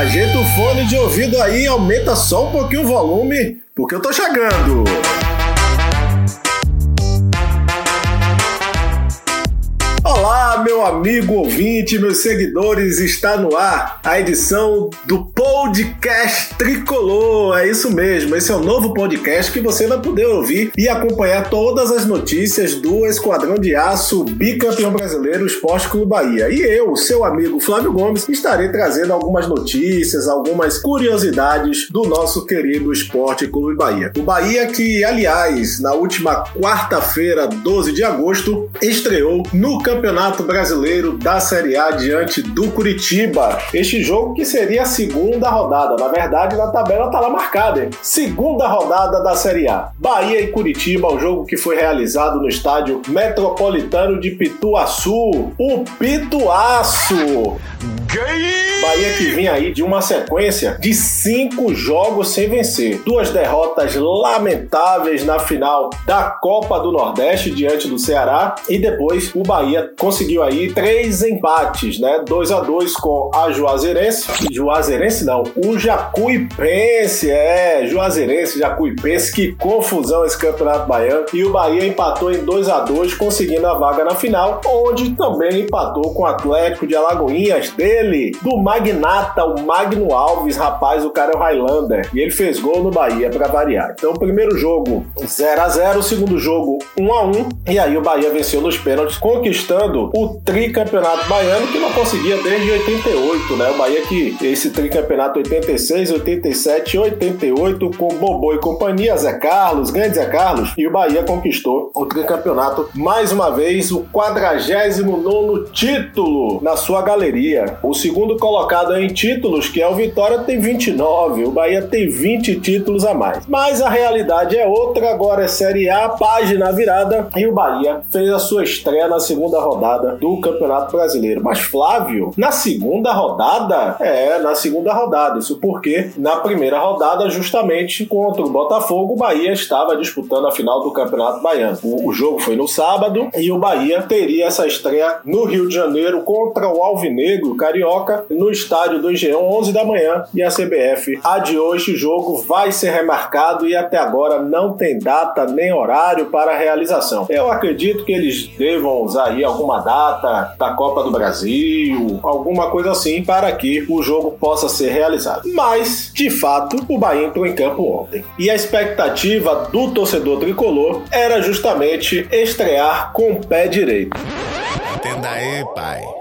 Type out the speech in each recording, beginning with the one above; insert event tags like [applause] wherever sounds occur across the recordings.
ajeita o fone de ouvido aí, aumenta só um pouquinho o volume, porque eu tô chegando. Meu amigo ouvinte, meus seguidores, está no ar a edição do Podcast Tricolor. É isso mesmo, esse é o novo podcast que você vai poder ouvir e acompanhar todas as notícias do Esquadrão de Aço, bicampeão brasileiro Esporte Clube Bahia. E eu, seu amigo Flávio Gomes, estarei trazendo algumas notícias, algumas curiosidades do nosso querido Esporte Clube Bahia. O Bahia que, aliás, na última quarta-feira, 12 de agosto, estreou no Campeonato Brasileiro da Série A diante do Curitiba. Este jogo que seria a segunda rodada. Na verdade, na tabela tá lá marcada, hein? Segunda rodada da Série A. Bahia e Curitiba, o jogo que foi realizado no estádio Metropolitano de Pituaçu. O Pituaço! Bahia que vinha aí de uma sequência de cinco jogos sem vencer. Duas derrotas lamentáveis na final da Copa do Nordeste diante do Ceará e depois o Bahia conseguiu aí três empates, né? 2 a 2 com a Juazeirense. Juazeirense não, o Jacuipense, é, Juazeirense, Jacuipense, que confusão esse Campeonato Baiano. E o Bahia empatou em 2 a 2 conseguindo a vaga na final, onde também empatou com o Atlético de Alagoinhas dele, do magnata, o Magno Alves, rapaz, o cara é o Highlander. E ele fez gol no Bahia para variar. Então, primeiro jogo 0 a 0 o segundo jogo 1 a 1 E aí o Bahia venceu nos pênaltis, conquistando o tricampeonato baiano, que não conseguia desde 88, né? O Bahia que esse tricampeonato 86, 87 88, com Bobô e companhia, Zé Carlos, grande Zé Carlos. E o Bahia conquistou o tricampeonato mais uma vez, o 49 título na sua galeria. O segundo colocado colocado em títulos, que é o Vitória, tem 29, o Bahia tem 20 títulos a mais. Mas a realidade é outra, agora é Série A, página virada, e o Bahia fez a sua estreia na segunda rodada do Campeonato Brasileiro. Mas Flávio, na segunda rodada? É, na segunda rodada. Isso porque na primeira rodada, justamente contra o Botafogo, o Bahia estava disputando a final do Campeonato Baiano. O, o jogo foi no sábado e o Bahia teria essa estreia no Rio de Janeiro contra o Alvinegro Carioca no estádio do Engenhão, 11 da manhã, e a CBF adiou este jogo, vai ser remarcado e até agora não tem data nem horário para a realização. Eu acredito que eles devam usar aí alguma data da Copa do Brasil, alguma coisa assim, para que o jogo possa ser realizado. Mas, de fato, o Bahia entrou em campo ontem. E a expectativa do torcedor tricolor era justamente estrear com o pé direito. Entenda aí, pai.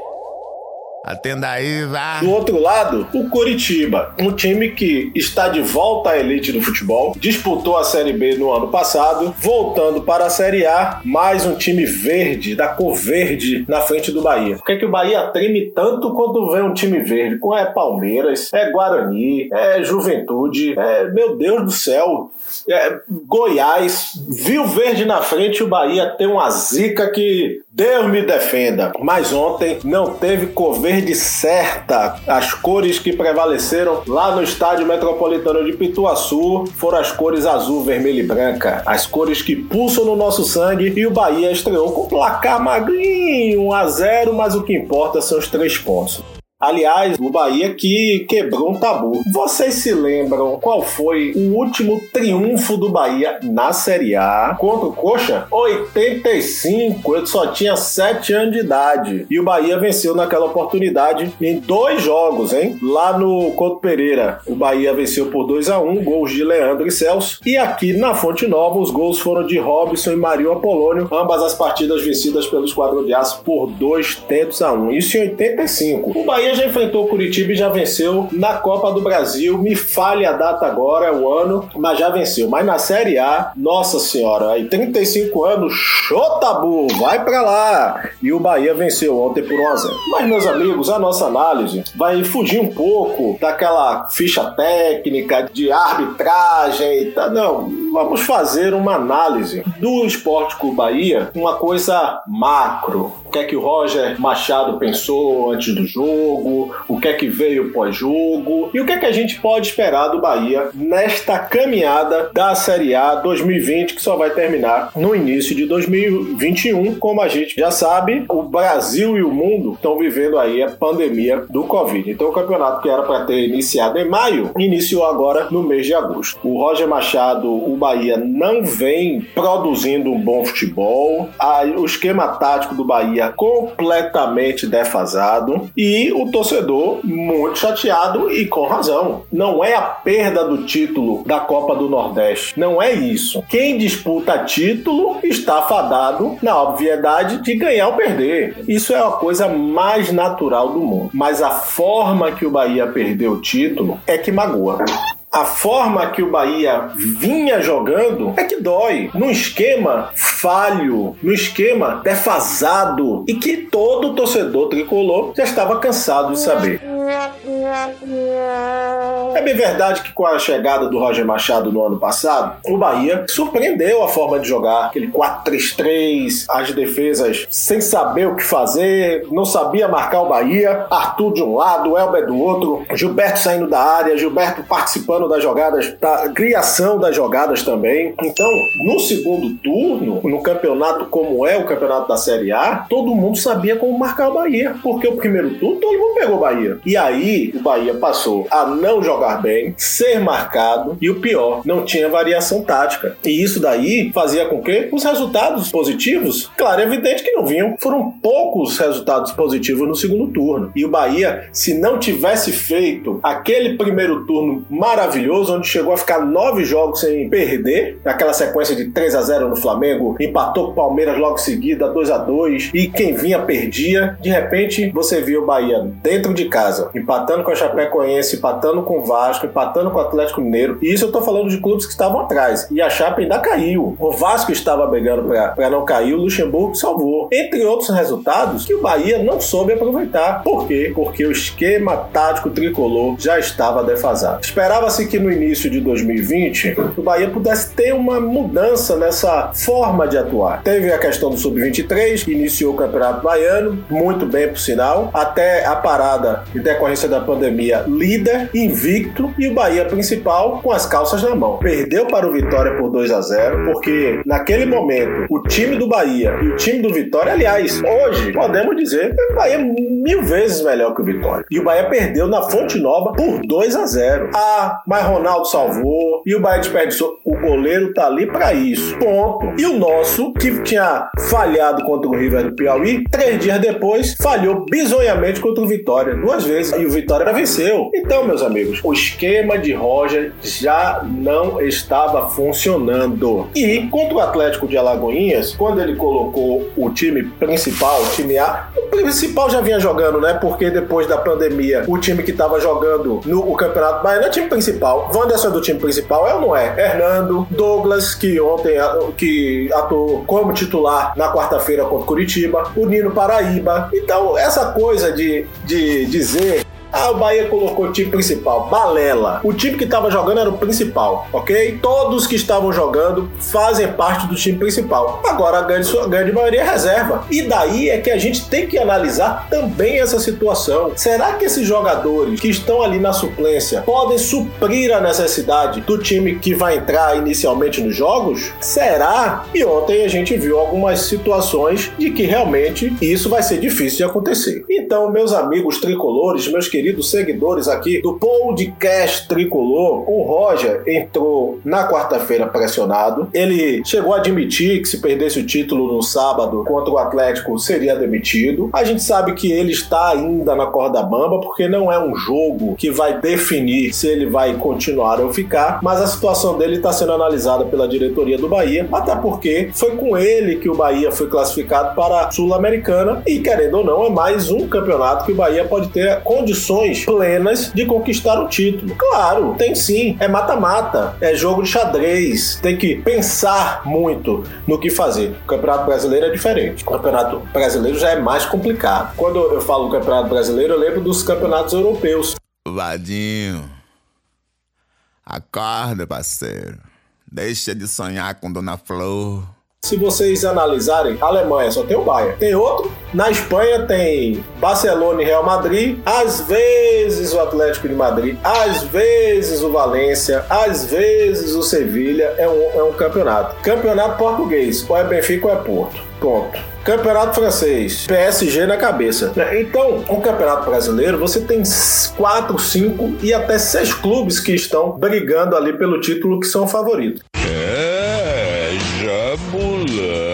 Atenda aí, vá. Do outro lado, o Coritiba, um time que está de volta à elite do futebol, disputou a Série B no ano passado, voltando para a Série A, mais um time verde, da cor verde, na frente do Bahia. Por que, é que o Bahia treme tanto quando vê um time verde? É Palmeiras, é Guarani, é Juventude, é, meu Deus do céu, é, Goiás, viu verde na frente, o Bahia tem uma zica que Deus me defenda. Mas ontem não teve cor verde certa. As cores que prevaleceram lá no estádio metropolitano de Pituaçu foram as cores azul, vermelho e branca. As cores que pulsam no nosso sangue e o Bahia estreou com placar magrinho, 1 a 0, mas o que importa são os três pontos. Aliás, o Bahia que quebrou um tabu. Vocês se lembram qual foi o último triunfo do Bahia na Série A contra o Coxa? 85. Eu só tinha 7 anos de idade. E o Bahia venceu naquela oportunidade em dois jogos, hein? Lá no Couto Pereira, o Bahia venceu por 2 a 1 gols de Leandro e Celso. E aqui na Fonte Nova, os gols foram de Robson e Mario Apolônio. Ambas as partidas vencidas pelo Esquadrão de Aço por 2 tentos a 1. Isso em 85. O Bahia Já enfrentou o Curitiba e já venceu na Copa do Brasil. Me falhe a data agora, é o ano, mas já venceu. Mas na Série A, nossa senhora, aí 35 anos, chotabu, vai pra lá. E o Bahia venceu ontem por 1 a 0. Mas meus amigos, a nossa análise vai fugir um pouco daquela ficha técnica de arbitragem, tá? Não, vamos fazer uma análise do Esporte o Bahia, uma coisa macro. O que é que o Roger Machado pensou antes do jogo? o que é que veio pós-jogo e o que é que a gente pode esperar do Bahia nesta caminhada da Série A 2020 que só vai terminar no início de 2021. Como a gente já sabe, o Brasil e o mundo estão vivendo aí a pandemia do Covid. Então o campeonato que era para ter iniciado em maio, iniciou agora no mês de agosto. O Roger Machado, o Bahia não vem produzindo um bom futebol, o esquema tático do Bahia completamente defasado e o torcedor muito chateado e com razão. Não é a perda do título da Copa do Nordeste, não é isso. Quem disputa título está fadado na obviedade de ganhar ou perder. Isso é a coisa mais natural do mundo. Mas a forma que o Bahia perdeu o título é que magoa a forma que o Bahia vinha jogando é que dói. Num esquema falho, num esquema defasado e que todo torcedor tricolor já estava cansado de saber. É bem verdade que com a chegada do Roger Machado no ano passado, o Bahia surpreendeu a forma de jogar, aquele 4-3-3, as defesas sem saber o que fazer, não sabia marcar o Bahia, Arthur de um lado, Elber do outro, Gilberto saindo da área, Gilberto participando das jogadas, da criação das jogadas também. Então, no segundo turno, no campeonato como é o campeonato da Série A, todo mundo sabia como marcar o Bahia, porque o primeiro turno todo mundo pegou o Bahia. E aí, o Bahia passou a não jogar bem, ser marcado e o pior, não tinha variação tática. E isso daí fazia com que os resultados positivos, claro, é evidente que não vinham. Foram poucos resultados positivos no segundo turno. E o Bahia, se não tivesse feito aquele primeiro turno maravilhoso, onde chegou a ficar nove jogos sem perder, aquela sequência de 3 a 0 no Flamengo, empatou com o Palmeiras logo em seguida, 2 a 2 e quem vinha perdia. De repente, você viu o Bahia dentro de casa, empatando com a Chapecoense, empatando com o Vasco, empatando com o Atlético Mineiro. E isso eu tô falando de clubes que estavam atrás. E a Chape ainda caiu. O Vasco estava brigando para não cair, o Luxemburgo salvou. Entre outros resultados que o Bahia não soube aproveitar. Por quê? Porque o esquema tático tricolor já estava defasado. Esperava-se que no início de 2020 o Bahia pudesse ter uma mudança nessa forma de atuar. Teve a questão do Sub-23, que iniciou o Campeonato Baiano, muito bem por sinal, até a parada em decorrência da pandemia, líder, invicto, e o Bahia principal com as calças na mão. Perdeu para o Vitória por 2 a 0 porque naquele momento o time do Bahia e o time do Vitória, aliás, hoje podemos dizer que o Bahia é mil vezes melhor que o Vitória. E o Bahia perdeu na Fonte Nova por 2 a 0 Ah, mas Ronaldo salvou e o Bahia desperdiçou. O goleiro tá ali para isso. Ponto. E o nosso, que tinha falhado contra o River do Piauí, três dias depois, falhou bizonhamente contra o Vitória. Duas vezes. E o Vitória venceu. Então, meus amigos, o esquema de Roger já não estava funcionando. E contra o Atlético de Alagoinhas, quando ele colocou o time principal, o time A, o principal já vinha jogando, né? Porque depois da pandemia, o time que estava jogando no Campeonato Baiano é o time principal. Wanderson é do time principal, é ou não é? Hernando, Douglas, que ontem que atuou como titular na quarta-feira contra Curitiba, o Nino Paraíba. Então, essa coisa de, de dizer ah, o Bahia colocou o time principal. Balela. O time que estava jogando era o principal, ok? Todos que estavam jogando fazem parte do time principal. Agora a grande, a grande maioria é reserva. E daí é que a gente tem que analisar também essa situação. Será que esses jogadores que estão ali na suplência podem suprir a necessidade do time que vai entrar inicialmente nos jogos? Será? E ontem a gente viu algumas situações de que realmente isso vai ser difícil de acontecer. Então, meus amigos tricolores, meus queridos queridos seguidores aqui do podcast Tricolor, o Roger entrou na quarta-feira pressionado. Ele chegou a admitir que se perdesse o título no sábado contra o Atlético seria demitido. A gente sabe que ele está ainda na corda bamba porque não é um jogo que vai definir se ele vai continuar ou ficar, mas a situação dele está sendo analisada pela diretoria do Bahia, até porque foi com ele que o Bahia foi classificado para a Sul-Americana e querendo ou não é mais um campeonato que o Bahia pode ter condições condições plenas de conquistar o título. Claro, tem sim. É mata-mata, é jogo de xadrez. Tem que pensar muito no que fazer. O Campeonato Brasileiro é diferente. O Campeonato Brasileiro já é mais complicado. Quando eu falo Campeonato Brasileiro, eu lembro dos campeonatos europeus. Vadinho, acorda, parceiro. Deixa de sonhar com Dona Flor. Se vocês analisarem, a Alemanha só tem o Bayern. Tem outro. Na Espanha tem Barcelona e Real Madrid. Às vezes o Atlético de Madrid. Às vezes o Valência. Às vezes o Sevilha. É um, é um campeonato. Campeonato português. Ou é Benfica ou é Porto. Ponto. Campeonato francês, PSG na cabeça. Então, o Campeonato Brasileiro, você tem quatro, cinco e até seis clubes que estão brigando ali pelo título que são favoritos. É, Jabulani.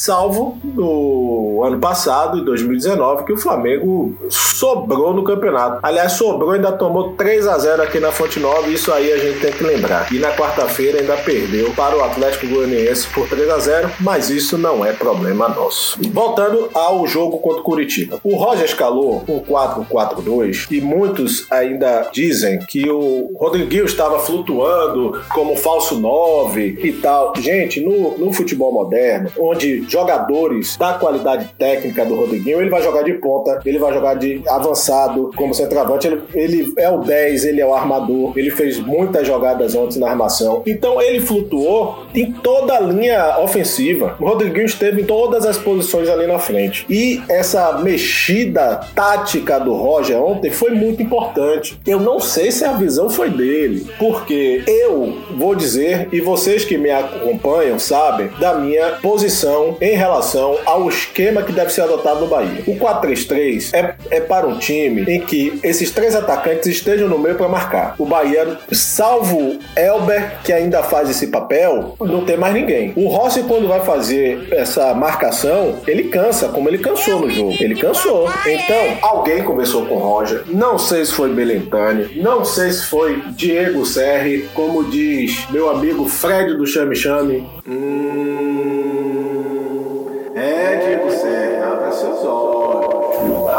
Salvo no ano passado, em 2019, que o Flamengo sobrou no campeonato. Aliás, sobrou, ainda tomou 3 a 0 aqui na Fonte Nova, isso aí a gente tem que lembrar. E na quarta-feira ainda perdeu para o Atlético Goianiense por 3 a 0 mas isso não é problema nosso. Voltando ao jogo contra o Curitiba. O Roger escalou um 4-4-2 e muitos ainda dizem que o Rodriguinho estava flutuando como falso 9 e tal. Gente, no, no futebol moderno, onde jogadores da qualidade técnica do Rodriguinho, ele vai jogar de ponta, ele vai jogar de avançado como centroavante, ele, ele é o 10, ele é o armador, ele fez muitas jogadas antes na armação. Então ele flutuou em toda a linha ofensiva. O Rodriguinho esteve em todas as posições ali na frente. E essa mexida tática do Roger ontem foi muito importante. Eu não sei se a visão foi dele, porque eu vou dizer, e vocês que me acompanham sabem, da minha posição em relação ao esquema que deve ser adotado no Bahia. O 4-3-3 é, é para um time em que esses três atacantes estejam no meio para marcar. O Bahia, salvo Elber, que ainda faz esse papel, não tem mais ninguém. O Rossi, quando vai fazer essa marcação, ele cansa, como ele cansou no jogo. Ele cansou. Então, alguém conversou com o Roger. Não sei se foi Belentani, não sei se foi Diego Serri, como diz meu amigo Fred do Chame Chame. Hum...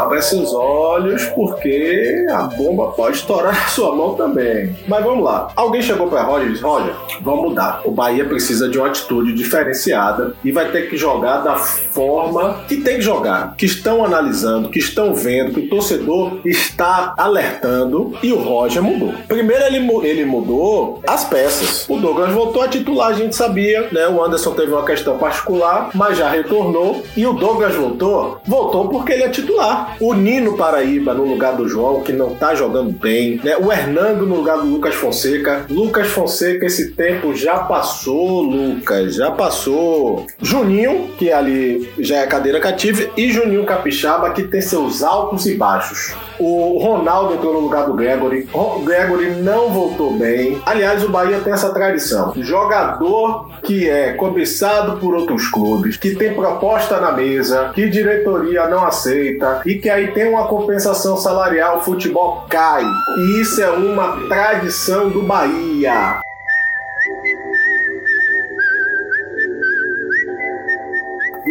Abra seus olhos, porque a bomba pode estourar na [laughs] sua mão também. Mas vamos lá. Alguém chegou para Roger e disse: Roger, vamos mudar. O Bahia precisa de uma atitude diferenciada e vai ter que jogar da forma que tem que jogar. Que estão analisando, que estão vendo, que o torcedor está alertando e o Roger mudou. Primeiro ele, ele mudou as peças. O Douglas voltou a titular, a gente sabia, né? O Anderson teve uma questão particular, mas já retornou. E o Douglas voltou, voltou porque ele é titular. O Nino Paraíba no lugar do João, que não tá jogando bem, né? O Hernando no lugar do Lucas Fonseca. Lucas Fonseca, esse tempo já passou, Lucas, já passou. Juninho, que ali já é cadeira cativa, e Juninho Capixaba, que tem seus altos e baixos. O Ronaldo entrou no lugar do Gregory. O Gregory não voltou bem. Aliás, o Bahia tem essa tradição. Jogador que é cobiçado por outros clubes, que tem proposta na mesa, que diretoria não aceita e que aí tem uma compensação salarial, o futebol cai. E isso é uma tradição do Bahia.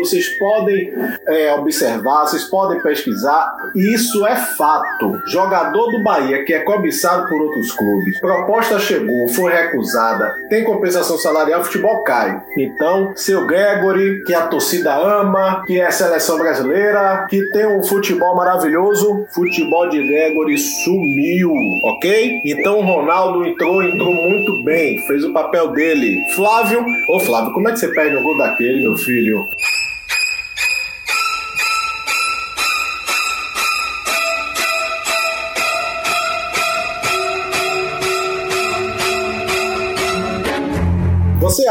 Vocês podem é, observar, vocês podem pesquisar, isso é fato. Jogador do Bahia que é cobiçado por outros clubes, proposta chegou, foi recusada, tem compensação salarial, o futebol cai. Então, seu Gregory, que a torcida ama, que é seleção brasileira, que tem um futebol maravilhoso, futebol de Gregory sumiu, ok? Então o Ronaldo entrou, entrou muito bem, fez o papel dele. Flávio, ô Flávio, como é que você perde um gol daquele, meu filho?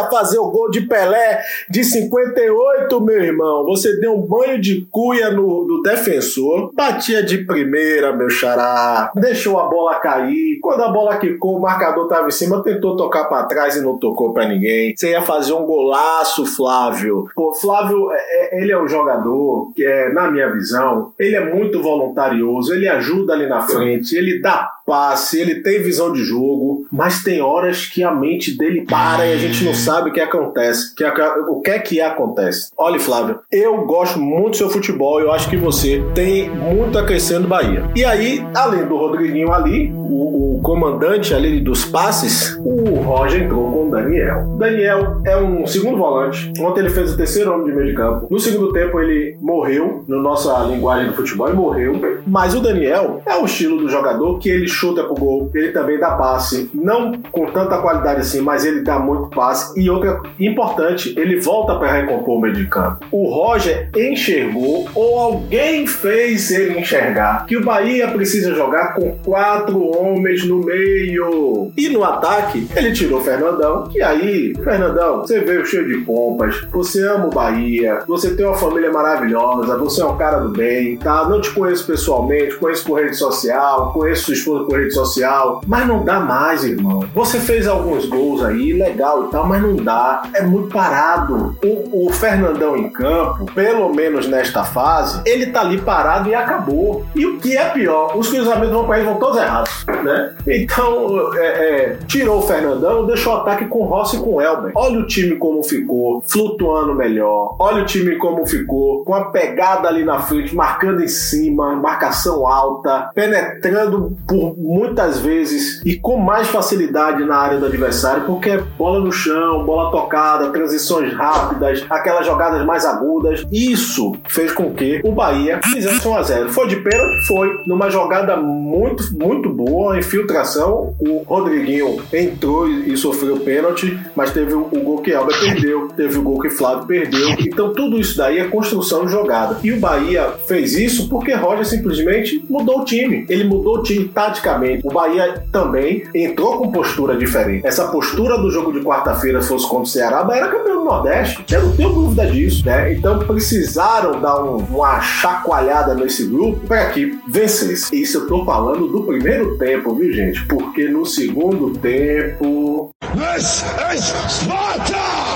Fazer o gol de Pelé de 58, meu irmão. Você deu um banho de cuia no, no defensor, batia de primeira, meu xará, deixou a bola cair. Quando a bola quicou, o marcador tava em cima, tentou tocar para trás e não tocou para ninguém. Você ia fazer um golaço, Flávio. Pô, Flávio, é, é, ele é um jogador que, é, na minha visão, ele é muito voluntarioso, ele ajuda ali na frente, ele dá passe, ele tem visão de jogo, mas tem horas que a mente dele para e a gente não sabe o que acontece. Que, o que é que acontece? Olha, Flávio, eu gosto muito do seu futebol, eu acho que você tem muito a crescer no Bahia. E aí, além do Rodriguinho ali, o, o comandante ali dos passes, o Roger entrou com o Daniel. Daniel é um segundo volante. Ontem ele fez o terceiro homem de meio de campo. No segundo tempo ele morreu, na nossa linguagem do futebol, ele morreu. Mas o Daniel é o estilo do jogador que ele chuta pro gol, ele também dá passe. Não com tanta qualidade assim, mas ele dá muito passe. E outra importante, ele volta para recompor o meio de campo. O Roger enxergou, ou alguém fez ele enxergar, que o Bahia precisa jogar com quatro homens no meio. E no ataque, ele tirou o Fernandão, que aí, Fernandão, você veio cheio de pompas, você ama o Bahia, você tem uma família maravilhosa, você é um cara do bem, tá? Não te conheço pessoalmente, conheço por rede social, conheço sua esposa por rede social, mas não dá mais, irmão. Você fez alguns gols aí, legal e tal, mas não dá. É muito parado. O, o Fernandão em campo, pelo menos nesta fase, ele tá ali parado e acabou. E o que é pior, os cruzamentos vão para ele vão todos errados, né? Então, é, é, tirou o Fernandão, deixou o ataque com Rossi e com o Elber. Olha o time como ficou, flutuando melhor. Olha o time como ficou, com a pegada ali na frente, marcando em cima, marcação alta, penetrando por muitas vezes e com mais facilidade na área do adversário, porque é bola no chão, bola tocada, transições rápidas, aquelas jogadas mais agudas. Isso fez com que o Bahia fizesse 1 a 0. Foi de pênalti? Foi. Numa jogada muito, muito boa, infiltração. O Rodriguinho entrou e sofreu pênalti, mas teve o gol que Elber perdeu, teve o gol que Flávio perdeu. Então tudo isso daí é construção de jogada. E o Bahia fez isso porque Roger simplesmente mudou o time. Ele mudou o time taticamente. O Bahia também entrou com postura diferente. Essa postura do jogo de quarta-feira fosse contra o Ceará, Bahia era campeão do Nordeste. Eu não tenho dúvida disso, né? Então precisaram dar um, uma chacoalhada nesse grupo para que vencesse. Isso eu tô falando do primeiro tempo, viu, gente? Porque no segundo tempo. This is Sparta!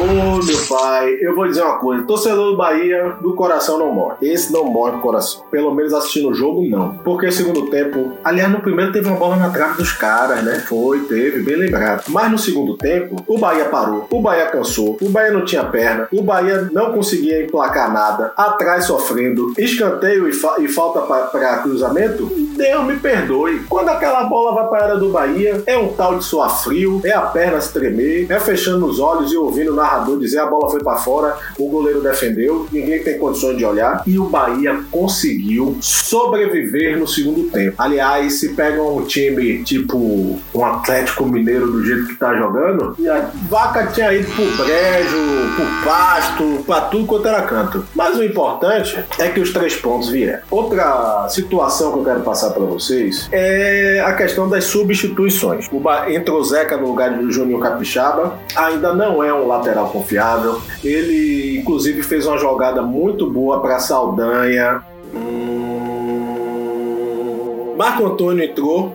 Ô, meu pai, eu vou dizer uma coisa: torcedor do Bahia, do coração não morre. Esse não morre do coração. Pelo menos assistindo o jogo, não. Porque no segundo tempo, aliás, no primeiro teve uma bola na trave dos caras, né? Foi, teve, bem lembrado. Mas no segundo tempo, o Bahia parou, o Bahia cansou, o Bahia não tinha perna, o Bahia não conseguia emplacar nada, atrás sofrendo, escanteio e, fa e falta para cruzamento. Deus me perdoe. Quando aquela bola vai para área do Bahia, é um tal de suar frio, é a perna se tremer, é fechando os olhos e ouvindo na narrador dizer a bola foi para fora, o goleiro defendeu, ninguém tem condições de olhar e o Bahia conseguiu sobreviver no segundo tempo. Aliás, se pegam um time tipo um Atlético Mineiro do jeito que tá jogando, e a vaca tinha ido pro brejo, pro pasto, pra tudo quanto era canto. Mas o importante é que os três pontos vieram. Outra situação que eu quero passar para vocês é a questão das substituições. O ba... Entrou o Zeca no lugar do Juninho Capixaba, ainda não é um lateral lateral confiável. Ele, inclusive, fez uma jogada muito boa para Saldanha. Marco Antônio entrou,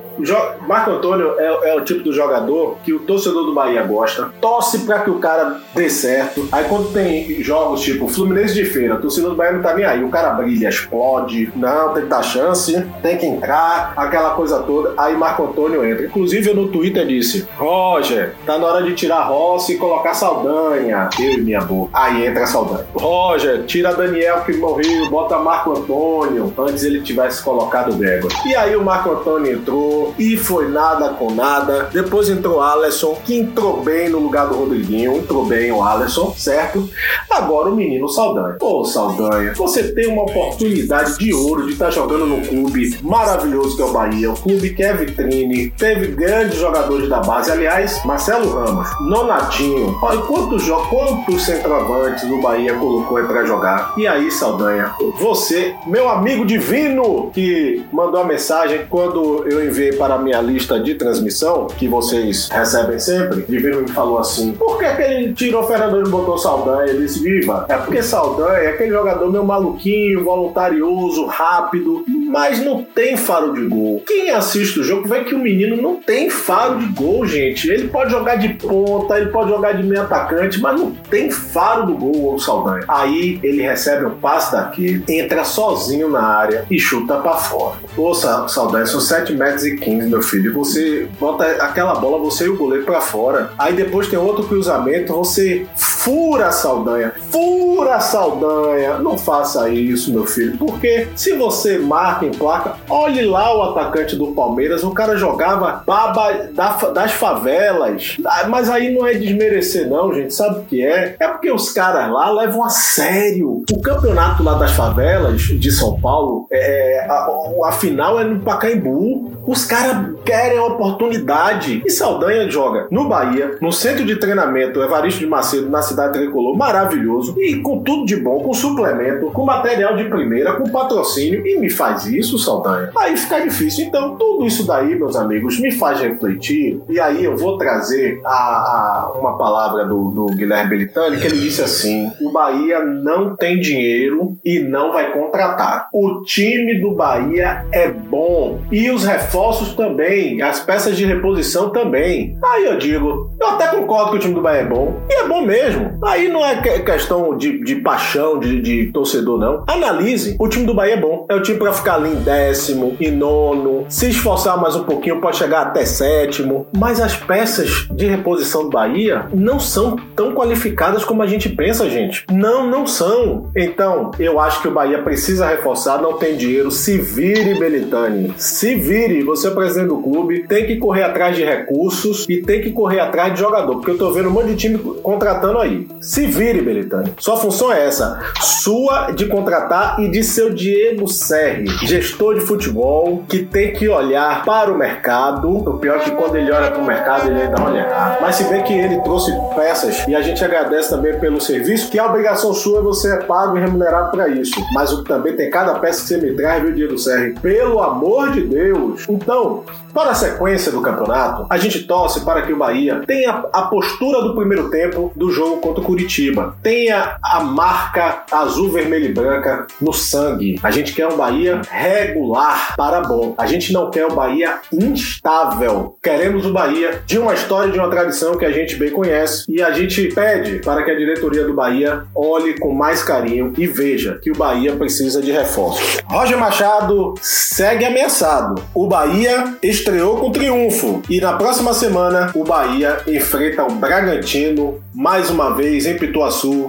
Marco Antônio é, é, o tipo do jogador que o torcedor do Bahia gosta, torce para que o cara dê certo. Aí quando tem jogos tipo Fluminense de feira, o torcedor do Bahia não tá nem aí. O cara brilha, explode, não, tem que dar chance, tem que entrar, aquela coisa toda. Aí Marco Antônio entra. Inclusive eu no Twitter disse: Roger, tá na hora de tirar Rossi e colocar Saldanha. Eu e minha boca. Aí entra Saldanha. Roger, tira Daniel que morreu, bota Marco Antônio. Antes ele tivesse colocado o Gregor. E aí o Marco Antônio entrou e foi nada com nada. Depois entrou Alisson, que entrou bem no lugar do Rodriguinho, entrou bem o Alisson, certo? Agora o menino Saldanha. Ô Saldanha, você tem uma oportunidade de ouro de estar tá jogando no clube maravilhoso que é o Bahia, o clube que é vitrine, teve grandes jogadores da base. Aliás, Marcelo Ramos, Nonatinho, olha quantos, quantos centroavantes o Bahia colocou aí pra jogar. E aí, Saldanha, você, meu amigo divino, que mandou a mensagem quando eu enviei para a minha lista de transmissão, que vocês recebem sempre, Divino me falou assim: por que, que ele tirou o Fernando e botou Saldanha? Ele disse: Viva, é porque Saldanha é aquele jogador meio maluquinho, voluntarioso, rápido, mas não tem faro de gol. Quem assiste o jogo vê que o menino não tem faro de gol, gente. Ele pode jogar de ponta, ele pode jogar de meio atacante, mas não tem faro do gol o Saldanha. Aí ele recebe um passe daqui, entra sozinho na área e chuta para fora. Ô Saldanha, são 7 metros e 15, meu filho. Você bota aquela bola, você e o goleiro para fora. Aí depois tem outro cruzamento, você fura a Saldanha. Fura a Saldanha. Não faça isso, meu filho, porque se você marca em placa, olhe lá o atacante do Palmeiras, o cara jogava baba das favelas. Ah, mas aí não é desmerecer, não, gente. Sabe o que é? É porque os caras lá levam a sério. O campeonato lá das favelas de São Paulo, é, a, a final é no Pacaembu. Os caras querem oportunidade. E Saldanha joga no Bahia, no centro de treinamento Evaristo de Macedo, na cidade tricolor, maravilhoso, e com tudo de bom, com suplemento, com material de primeira, com patrocínio, e me faz isso, Saldanha. Aí fica difícil. Então, tudo isso daí, meus amigos, me faz refletir, e aí eu vou trazer a, a uma palavra do, do Guilherme Belitani, que ele disse assim: o Bahia não tem dinheiro e não vai contratar. O time do Bahia é bom. E os reforços também, as peças de reposição também. Aí eu digo, eu até concordo que o time do Bahia é bom. E é bom mesmo. Aí não é questão de, de paixão, de, de torcedor, não. Analise, o time do Bahia é bom. É o time para ficar ali em décimo, em nono. Se esforçar mais um pouquinho, pode chegar até sétimo. Mas as peças de reposição do Bahia não são tão qualificadas como a gente pensa, gente. Não, não são. Então, eu acho que o Bahia precisa reforçar, não tem dinheiro. Se vire, Belitani. Se vire. Você é presidente do clube, tem que correr atrás de recursos e tem que correr atrás de jogador, porque eu tô vendo um monte de time contratando aí. Se vire, Belitani. Sua função é essa: sua de contratar e de seu Diego Serri, gestor de futebol, que tem que olhar para o mercado. O pior é que quando ele olha para o mercado, ele ainda olha. Mas se bem que ele trouxe peças e a gente agradece também pelo serviço, que a obrigação sua é você é pago e remunerado para isso. Mas o que também tem cada peça que você me traz, viu, Diego Serri? Pelo amor de Deus. Então, para a sequência do campeonato, a gente torce para que o Bahia tenha a postura do primeiro tempo do jogo contra o Curitiba. Tenha a marca azul, vermelho e branca no sangue. A gente quer um Bahia regular para bom. A gente não quer o Bahia instável. Queremos o Bahia de uma história, de uma tradição que a gente bem conhece. E a gente pede para que a diretoria do Bahia olhe com mais carinho e veja que o Bahia precisa de reforços. Roger Machado segue ameaçado. O Bahia estreou com triunfo e na próxima semana o Bahia enfrenta o Bragantino mais uma vez em Pituaçu,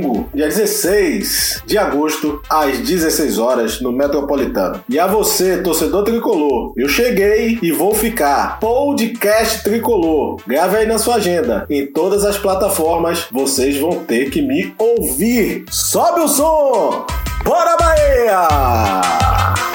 domingo, dia 16 de agosto, às 16 horas, no Metropolitano. E a você, torcedor tricolor, eu cheguei e vou ficar. Podcast Tricolor. Grave aí na sua agenda. Em todas as plataformas, vocês vão ter que me ouvir. Sobe o som! Bora, Bahia!